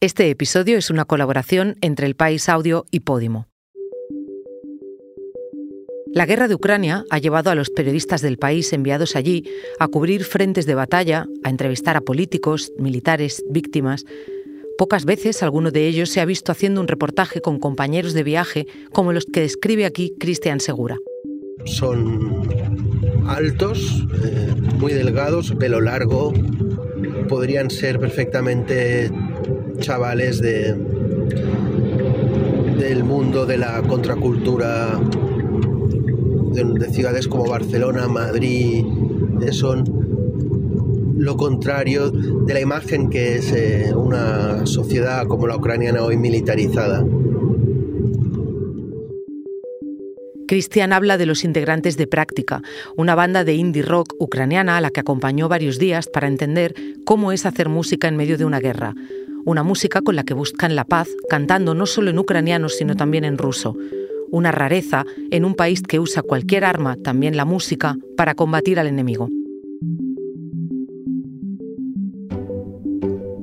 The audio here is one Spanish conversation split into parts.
Este episodio es una colaboración entre El País Audio y Podimo. La guerra de Ucrania ha llevado a los periodistas del país enviados allí a cubrir frentes de batalla, a entrevistar a políticos, militares, víctimas. Pocas veces alguno de ellos se ha visto haciendo un reportaje con compañeros de viaje como los que describe aquí Cristian Segura. Son altos, eh, muy delgados, pelo largo, podrían ser perfectamente chavales de, del mundo de la contracultura de, ciudades como Barcelona, Madrid, son lo contrario de la imagen que es eh, una sociedad como la ucraniana hoy militarizada. Cristian habla de los integrantes de Práctica, una banda de indie rock ucraniana a la que acompañó varios días para entender cómo es hacer música en medio de una guerra. Una música con la que buscan la paz, cantando no solo en ucraniano, sino también en ruso. Una rareza en un país que usa cualquier arma, también la música, para combatir al enemigo.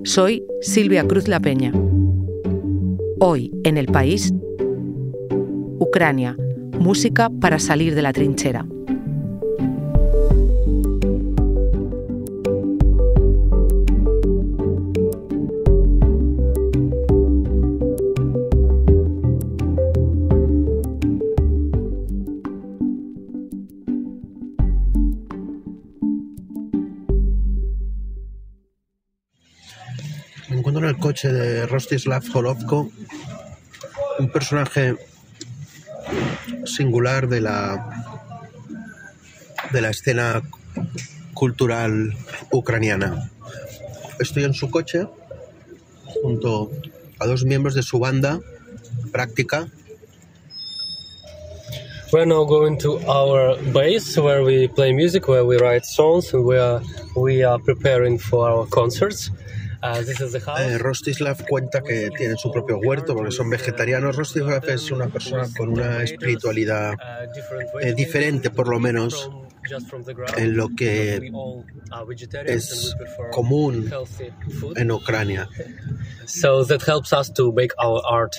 Soy Silvia Cruz La Peña. Hoy, en el país, Ucrania, música para salir de la trinchera. Me encuentro en el coche de Rostislav Holovko, un personaje singular de la, de la escena cultural ucraniana. Estoy en su coche junto a dos miembros de su banda, Práctica. We're now going to our base where we play music, where we write songs, and we are, we are preparing for our concerts. Eh, Rostislav cuenta que tiene su propio huerto porque son vegetarianos. Rostislav es una persona con una espiritualidad eh, diferente, por lo menos, en lo que es común en Ucrania. So that helps us to make our art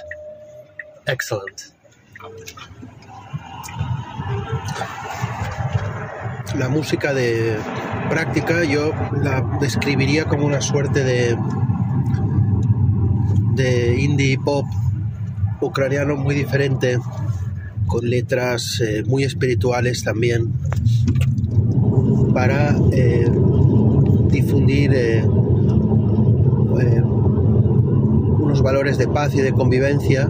excellent. La música de práctica yo la describiría como una suerte de, de indie pop ucraniano muy diferente, con letras eh, muy espirituales también, para eh, difundir eh, unos valores de paz y de convivencia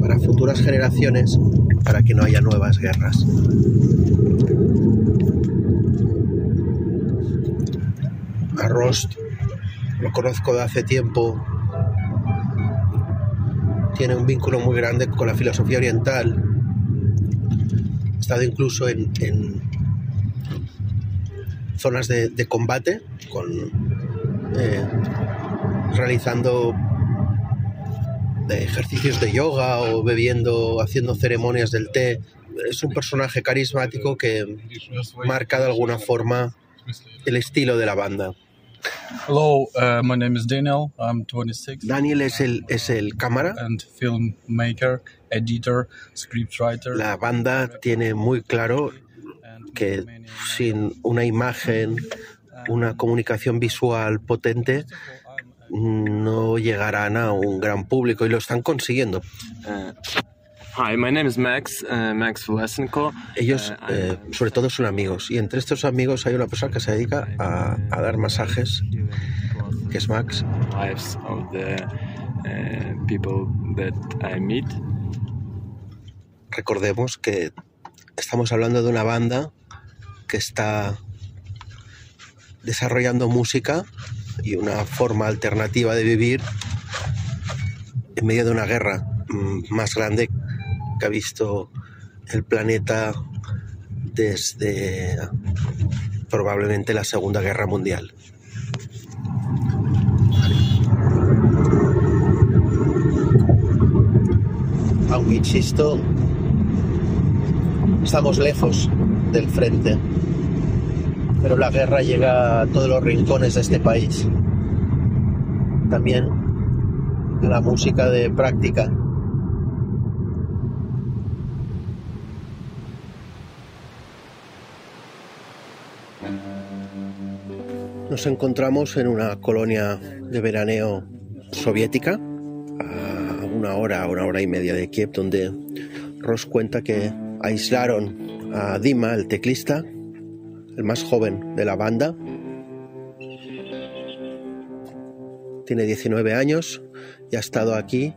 para futuras generaciones, para que no haya nuevas guerras. Rost, lo conozco de hace tiempo, tiene un vínculo muy grande con la filosofía oriental, ha estado incluso en, zonas de, combate, con, eh, realizando ejercicios de yoga o bebiendo, haciendo ceremonias del té. Es un personaje carismático que marca de alguna forma el estilo de la banda. Hello, uh, my name is Daniel. I'm 26. Daniel es el, es el cámara. And filmmaker, editor, scriptwriter. La banda tiene muy claro que sin una imagen, una comunicación visual potente, no llegarán a un gran público y lo están consiguiendo. Uh, Hi, my name is Max, uh, Max Ellos, uh, eh, sobre todo, son amigos. Y entre estos amigos hay una persona que se dedica a, a dar masajes, que es Max. Lives of the uh, people that I meet. Recordemos que estamos hablando de una banda que está desarrollando música y una forma alternativa de vivir en medio de una guerra mm, más grande que ha visto el planeta desde probablemente la Segunda Guerra Mundial. Aunque insisto, estamos lejos del frente, pero la guerra llega a todos los rincones de este país. También la música de práctica. Nos encontramos en una colonia de veraneo soviética, a una hora, una hora y media de Kiev, donde Ross cuenta que aislaron a Dima, el teclista, el más joven de la banda. Tiene 19 años y ha estado aquí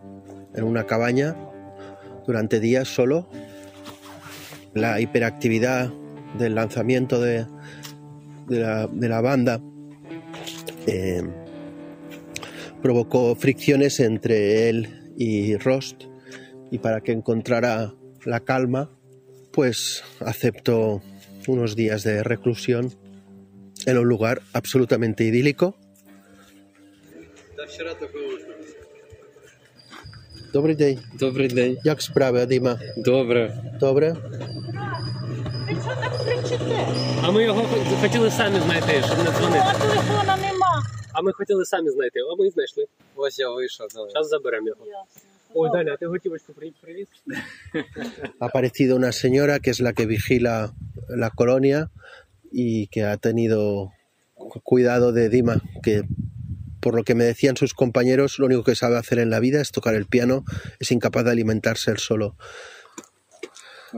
en una cabaña durante días solo. La hiperactividad del lanzamiento de, de, la, de la banda eh, provocó fricciones entre él y Rost y para que encontrara la calma, pues aceptó unos días de reclusión en un lugar absolutamente idílico. Добрий день. Добрий день. Як справи, Діма? Добре. Добре? А ми його хотіли самі знайти, щоб не дзвонити. А телефона нема. А ми хотіли самі знайти, а ми і знайшли. Ось я вийшов. Давай. Зараз заберемо його. Ой, Даня, а ти готівочку при- привіз? Ha aparecido una señora que es la que vigila la colonia y que ha tenido cuidado de Dima, que por lo que me decían sus compañeros, lo único que sabe hacer en la vida es tocar el piano, es incapaz de alimentarse él solo.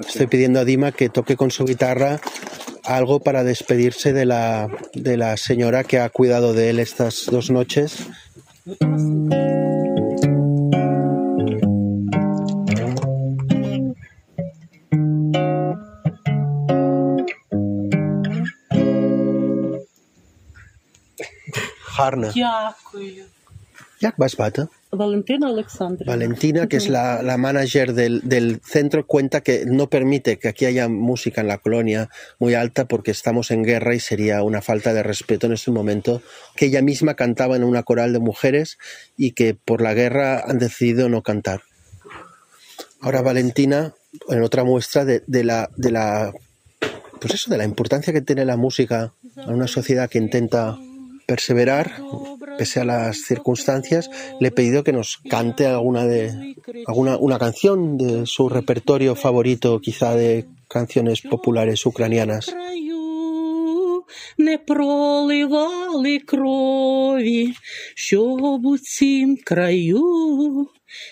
Estoy pidiendo a Dima que toque con su guitarra algo para despedirse de la, de la señora que ha cuidado de él estas dos noches. Harna. Дякую. Jak vas, Bata? Valentina Alexandra. Valentina, que es la, la manager del, del, centro, cuenta que no permite que aquí haya música en la colonia muy alta porque estamos en guerra y sería una falta de respeto en ese momento. Que ella misma cantaba en una coral de mujeres y que por la guerra han decidido no cantar. Ahora Valentina, en otra muestra de, de la, de la, pues eso, de la importancia que tiene la música en una sociedad que intenta perseverar, pese a las circunstancias, le he pedido que nos cante alguna de alguna una canción de su repertorio favorito, quizá de canciones populares ucranianas. краю не проливали крові, щоб у цім краю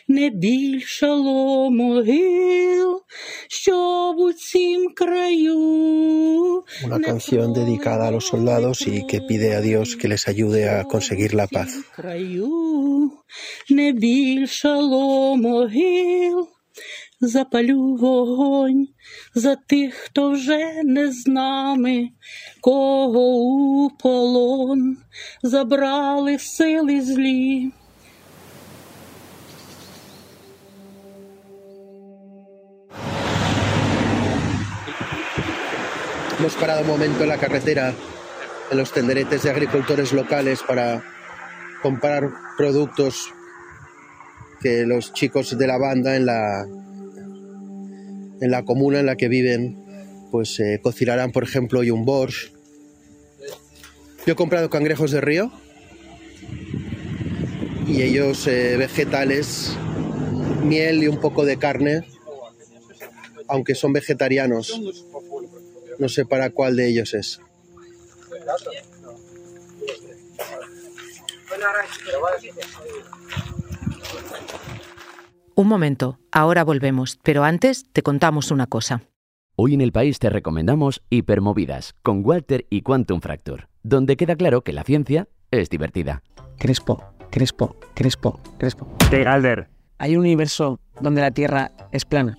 не більшало могил, щоб у цім краю Una не canción dedicada a los soldados y que pide a Dios que les ayude a conseguir la paz. цім краю не більшало могил. Запалю вогонь за тих, хто вже не з нами, кого у полон забрали сили злі. Hemos parado un momento en la carretera, en los tenderetes de agricultores locales para comprar productos que los chicos de la banda en la en la comuna en la que viven pues eh, cocinarán por ejemplo hoy un borscht. Yo he comprado cangrejos de río y ellos eh, vegetales miel y un poco de carne aunque son vegetarianos. No sé para cuál de ellos es Un momento, ahora volvemos, pero antes te contamos una cosa. Hoy en el país te recomendamos Hipermovidas con Walter y Quantum Fracture, donde queda claro que la ciencia es divertida. Crespo, Crespo, Crespo, Crespo. De Galder. Hay un universo donde la Tierra es plana.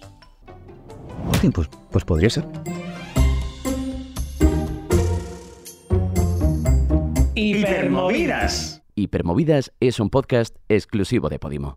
Pues, pues podría ser. Hipermovidas. Hipermovidas es un podcast exclusivo de Podimo.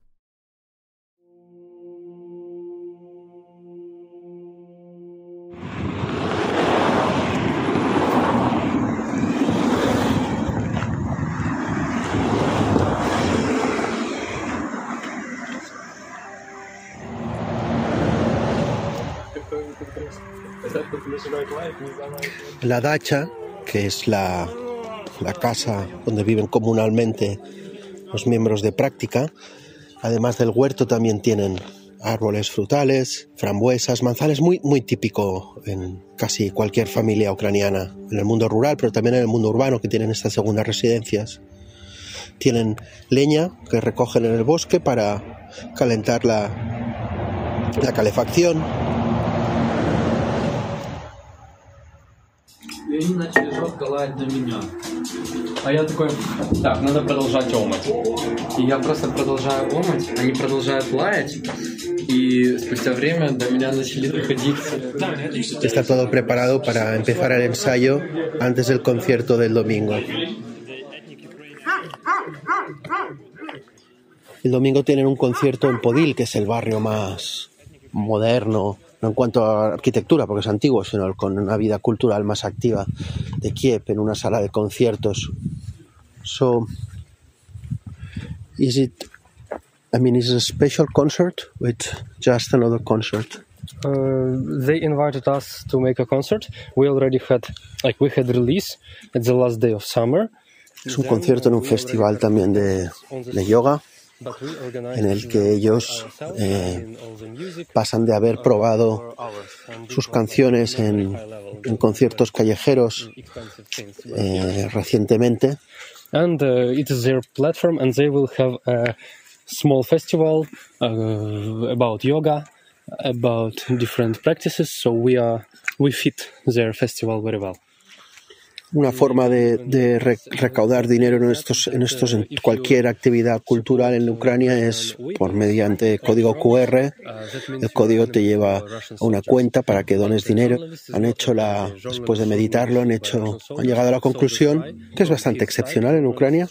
La dacha, que es la, la casa donde viven comunalmente los miembros de práctica, además del huerto también tienen árboles frutales, frambuesas, manzanas, muy, muy típico en casi cualquier familia ucraniana, en el mundo rural, pero también en el mundo urbano, que tienen estas segundas residencias. Tienen leña que recogen en el bosque para calentar la, la calefacción. И они начали жестко лаять на меня. А я такой, так, надо продолжать омать. И я просто продолжаю омать, они продолжают лаять, y спустя время до меня начали доходить... Está todo preparado para empezar el ensayo antes del concierto del domingo. El domingo tienen un concierto en Podil, que es el barrio más moderno, no en cuanto a arquitectura, porque es antiguo, sino con una vida cultural más activa de Kiev, en una sala de conciertos. So, is it, I mean, is it a special concert with just another concert? Uh, they invited us to make a concert. We already had, like, we had release at the last day of summer. Es un concierto en un festival también de, de yoga en el que ellos eh, pasan de haber probado sus canciones en, en conciertos callejeros eh, recientemente. And uh, it is their platform, and they will have a small festival uh, about yoga, about different practices. So we are we fit their festival very well. Una forma de, recaudar dinero en estos, en estos, en cualquier actividad cultural en Ucrania es por mediante código QR. El código te lleva a una cuenta para que dones dinero. Han hecho la, después de meditarlo, han hecho, han llegado a la conclusión, que es bastante excepcional en Ucrania,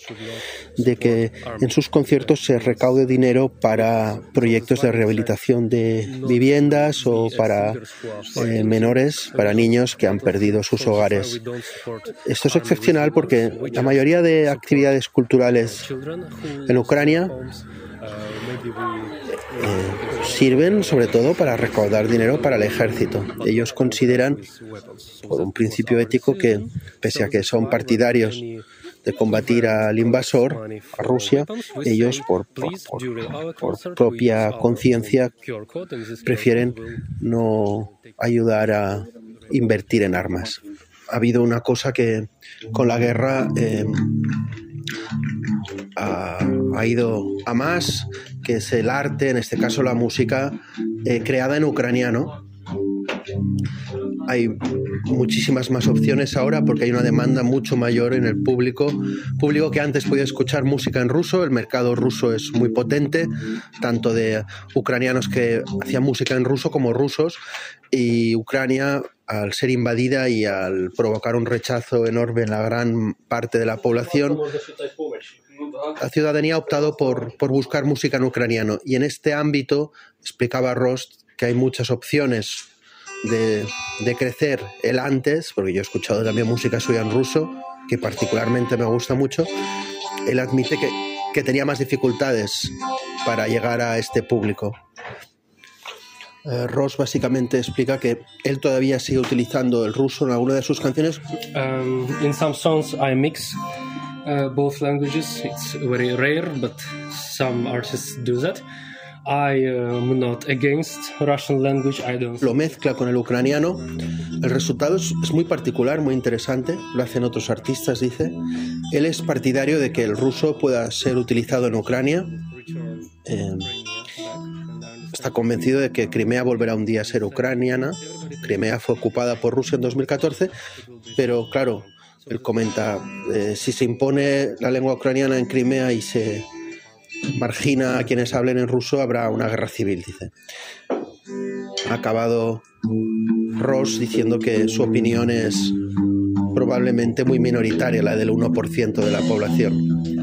de que en sus conciertos se recaude dinero para proyectos de rehabilitación de viviendas o para eh, menores, para niños que han perdido sus hogares. Esto es excepcional porque la mayoría de actividades culturales en Ucrania eh, sirven sobre todo para recaudar dinero para el ejército. Ellos consideran, por un principio ético, que pese a que son partidarios de combatir al invasor, a Rusia, ellos por, propia conciencia prefieren no ayudar a invertir en armas ha habido una cosa que con la guerra eh, ha, ido a más, que es el arte, en este caso la música, eh, creada en ucraniano. Hay muchísimas más opciones ahora porque hay una demanda mucho mayor en el público. Público que antes podía escuchar música en ruso, el mercado ruso es muy potente, tanto de ucranianos que hacían música en ruso como rusos. Y Ucrania al ser invadida y al provocar un rechazo enorme en la gran parte de la población, la ciudadanía ha optado por, buscar música en ucraniano. Y en este ámbito, explicaba Rost, que hay muchas opciones de, crecer el antes, porque yo he escuchado también música suya en ruso, que particularmente me gusta mucho. Él admite que, que tenía más dificultades para llegar a este público. Eh, Ross básicamente explica que él todavía sigue utilizando el ruso en alguna de sus canciones. Um, in some songs I mix uh, both languages. It's very rare, but some artists do that. I am not against Russian language. I don't. Lo mezcla con el ucraniano. El resultado es, es, muy particular, muy interesante. Lo hacen otros artistas, dice. Él es partidario de que el ruso pueda ser utilizado en Ucrania. Eh, está convencido de que Crimea volverá un día a ser ucraniana. Crimea fue ocupada por Rusia en 2014, pero claro, él comenta, eh, si se impone la lengua ucraniana en Crimea y se margina a quienes hablen en ruso, habrá una guerra civil, dice. Ha acabado Ross diciendo que su opinión es probablemente muy minoritaria, la del 1% de la población.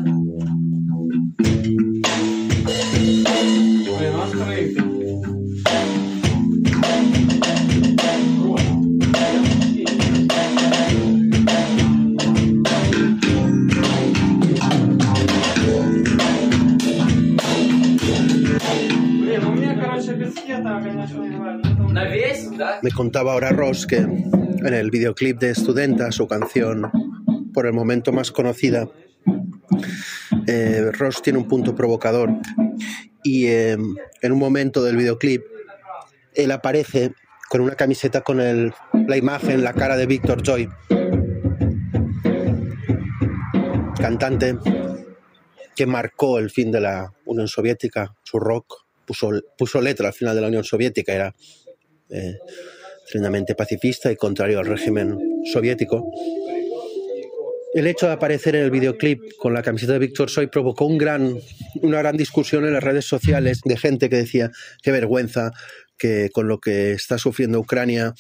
Me contaba ahora Ross que en el videoclip de Studenta, su canción por el momento más conocida, eh, Ross tiene un punto provocador. Y eh, en un momento del videoclip él aparece con una camiseta con la imagen, la cara de Victor Joy, cantante que marcó el fin de la Unión Soviética, su rock, puso, puso letra al final de la Unión Soviética, era eh, tremendamente pacifista y contrario al régimen soviético. El hecho de aparecer en el videoclip con la camiseta de Víctor Soy provocó una gran discusión en las redes sociales de gente que decía qué vergüenza que con lo que está sufriendo Ucrania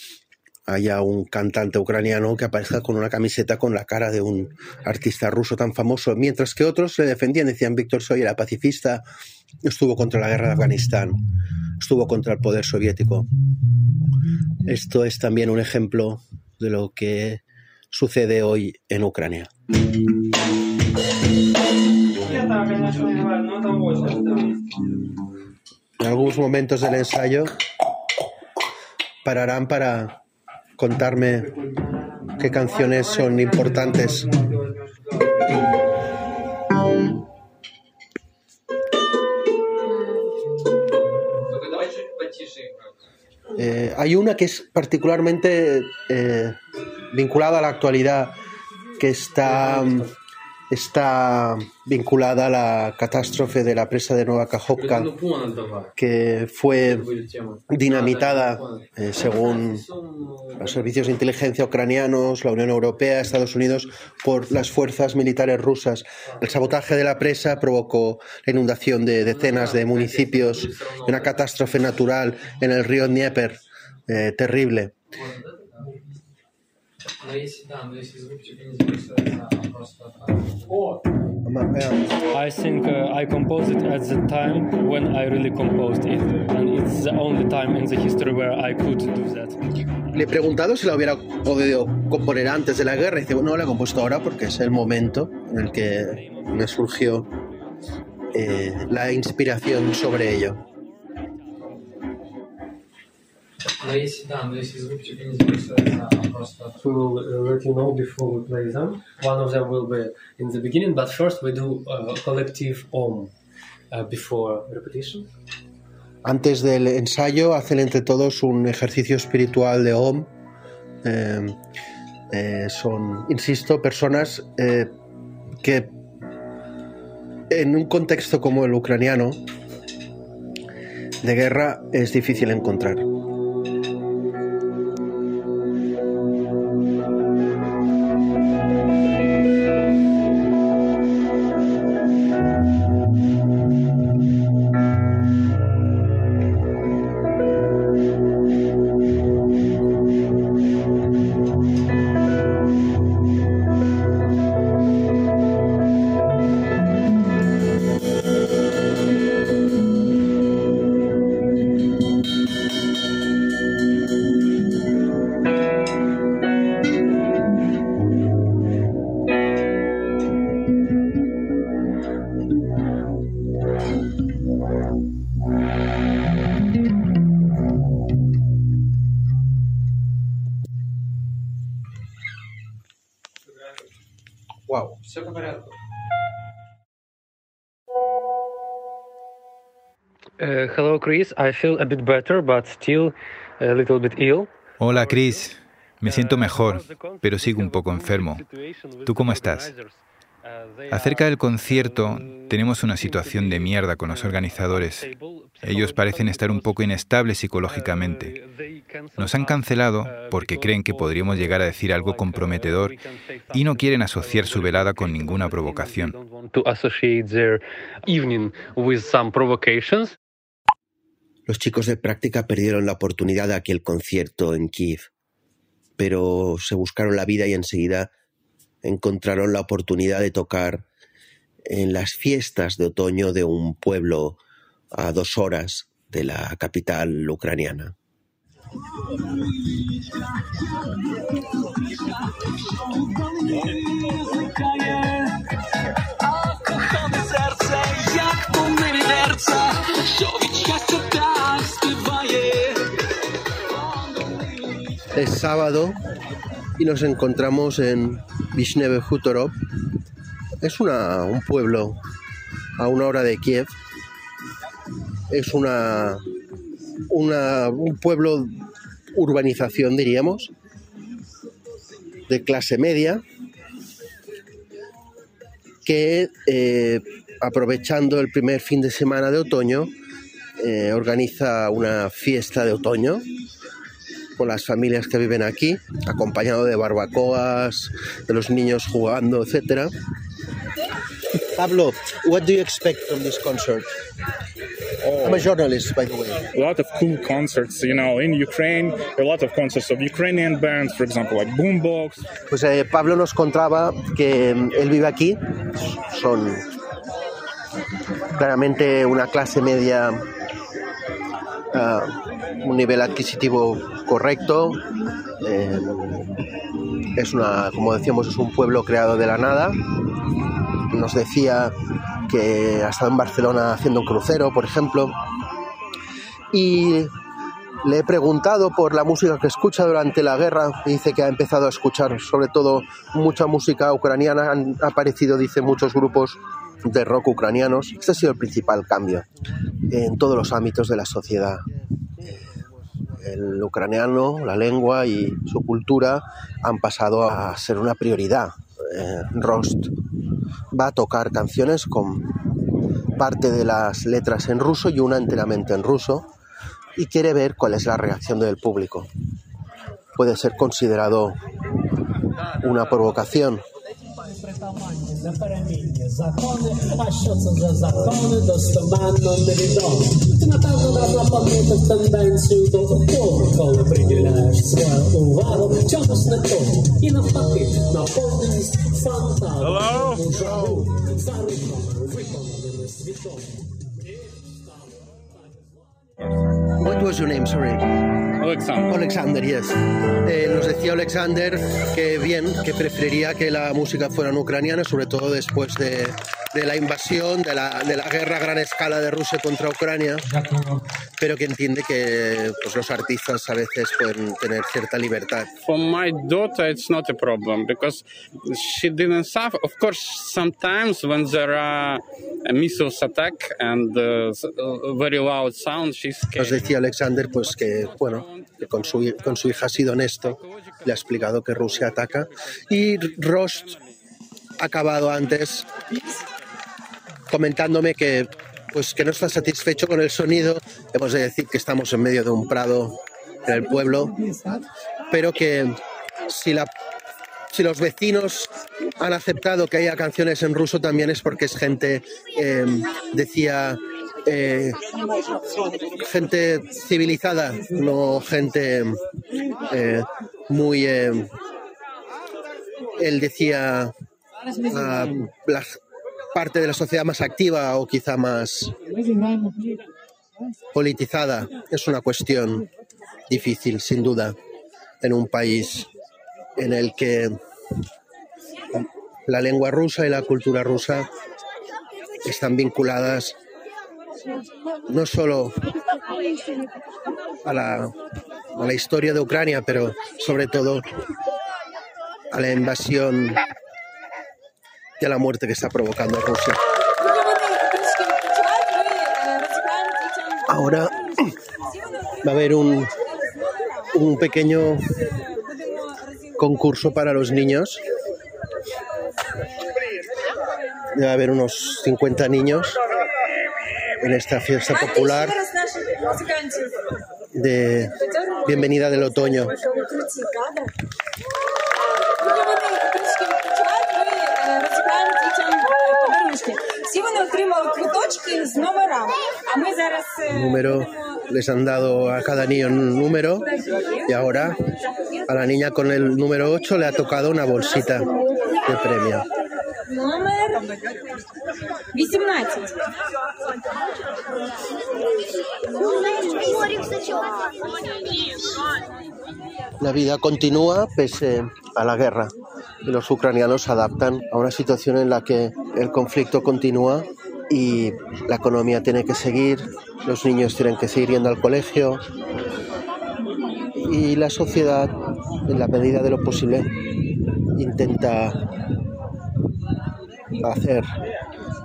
haya un cantante ucraniano que aparezca con una camiseta con la cara de un artista ruso tan famoso, mientras que otros le defendían, decían Víctor Soy era pacifista, estuvo contra la guerra de Afganistán, estuvo contra el poder soviético. Esto es también un ejemplo de lo que sucede hoy en Ucrania. En algunos momentos del ensayo pararán para contarme qué canciones son importantes. Eh, hay una que es particularmente eh, vinculada a la actualidad, que está está vinculada a la catástrofe de la presa de Nueva Kajovka, que fue dinamitada, eh, según los servicios de inteligencia ucranianos, la Unión Europea, Estados Unidos, por las fuerzas militares rusas. El sabotaje de la presa provocó la inundación de decenas de municipios, una catástrofe natural en el río Dnieper, eh, terrible. I think uh, I composed it at the time when I really composed it, and it's the only time in the history where I could do that. Preguntado si la hubiera podido componer antes de la guerra y dice, bueno, la he compuesto ahora porque es el momento en el que me surgió eh, la inspiración sobre ello. We will uh, let you know before we play them. One of them will be in the beginning, but first we do a collective om uh, before repetition. Antes del ensayo hacen entre todos un ejercicio espiritual de om. Eh, eh, son, insisto, personas eh, que en un contexto como el ucraniano de guerra es difícil encontrar. Все по порядку. Uh, hello, Chris. I feel a bit better, but still a little bit ill. Hola, Chris. Me siento mejor, pero sigo un poco enfermo. ¿Tú cómo estás? Acerca del concierto, tenemos una situación de mierda con los organizadores. Ellos parecen estar un poco inestables psicológicamente. Nos han cancelado porque creen que podríamos llegar a decir algo comprometedor y no quieren asociar su velada con ninguna provocación. Los chicos de práctica perdieron la oportunidad de aquel concierto en Kiev, pero se buscaron la vida y enseguida encontraron la oportunidad de tocar en las fiestas de otoño de un pueblo a dos horas de la capital ucraniana. Es sábado y nos encontramos en Vishneve Hutorov. Es una, un pueblo a una hora de Kiev. Es una, una, un pueblo urbanización, diríamos, de clase media, que eh, aprovechando el primer fin de semana de otoño, eh, organiza una fiesta de otoño con las familias que viven aquí, acompañado de barbacoas, de los niños jugando, etc. Pablo, what do you expect from this concert? I'm a journalist, by the way. A lot of cool concerts, you know, in Ukraine, a lot of concerts of Ukrainian bands, for example, like Boombox. Pues eh, Pablo nos contaba que mm, él vive aquí, son claramente una clase media, uh, un nivel adquisitivo correcto. Eh, es una, como decíamos, es un pueblo creado de la nada. Nos decía que ha estado en Barcelona haciendo un crucero, por ejemplo. Y le he preguntado por la música que escucha durante la guerra. Dice que ha empezado a escuchar sobre todo mucha música ucraniana. Han aparecido, dice, muchos grupos de rock ucranianos. Este ha sido el principal cambio en todos los ámbitos de la sociedad. El ucraniano, la lengua y su cultura han pasado a ser una prioridad. Eh, Rost va a tocar canciones con parte de las letras en ruso y una enteramente en ruso y quiere ver cuál es la reacción del público. Puede ser considerado una provocación, zakony, a za zakony, na pewno dawno tendencję do upór, przydzielasz swoją uwagę, i na na. Hello? What was your name, sorry? Alexander. Alexander, yes. Eh, nos decía Alexander que bien, que preferiría que la música fuera en ucraniana, sobre todo después de, de la invasión, de la, de la, guerra a gran escala de Rusia contra Ucrania, pero que entiende que pues, los artistas a veces pueden tener cierta libertad. For my daughter, it's not a problem because she didn't suffer. Of course, sometimes when there are a missiles attack and uh, very loud sound, she's. Nos decía Alexander pues que bueno con su, con su hija ha sido honesto, le ha explicado que Rusia ataca y Rost ha acabado antes comentándome que pues que no está satisfecho con el sonido. Hemos de decir que estamos en medio de un prado en el pueblo, pero que si la si los vecinos han aceptado que haya canciones en ruso también es porque es gente, eh, decía, eh, gente civilizada, no gente eh, muy... Eh, él decía uh, la parte de la sociedad más activa o quizá más politizada. Es una cuestión difícil, sin duda, en un país en el que la lengua rusa y la cultura rusa están vinculadas no solo a la, a la historia de Ucrania, pero sobre todo a la invasión y a la muerte que está provocando Rusia. Ahora va a haber un, un pequeño concurso para los niños. Debe haber unos 50 niños en esta fiesta popular de bienvenida del otoño. Número, les han dado a cada niño un número. Y ahora a la niña con el número 8 le ha tocado una bolsita de premio. La vida continúa pese a la guerra y los ucranianos se adaptan a una situación en la que el conflicto continúa y la economía tiene que seguir, los niños tienen que seguir yendo al colegio, y la sociedad, en la medida de lo posible, intenta hacer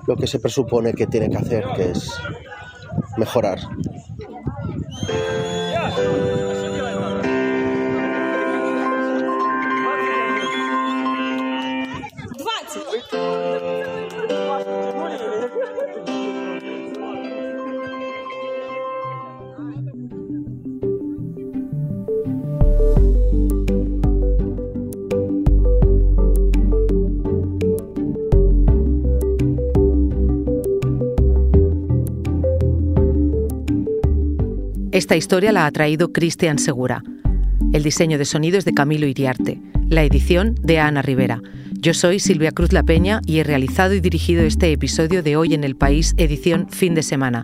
lo que se presupone que tiene que hacer, que es mejorar. Esta historia la ha traído Cristian Segura. El diseño de sonido es de Camilo Iriarte. La edición de Ana Rivera. Yo soy Silvia Cruz La Peña y he realizado y dirigido este episodio de Hoy en el País, edición fin de semana.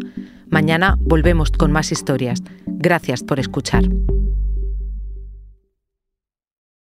Mañana volvemos con más historias. Gracias por escuchar.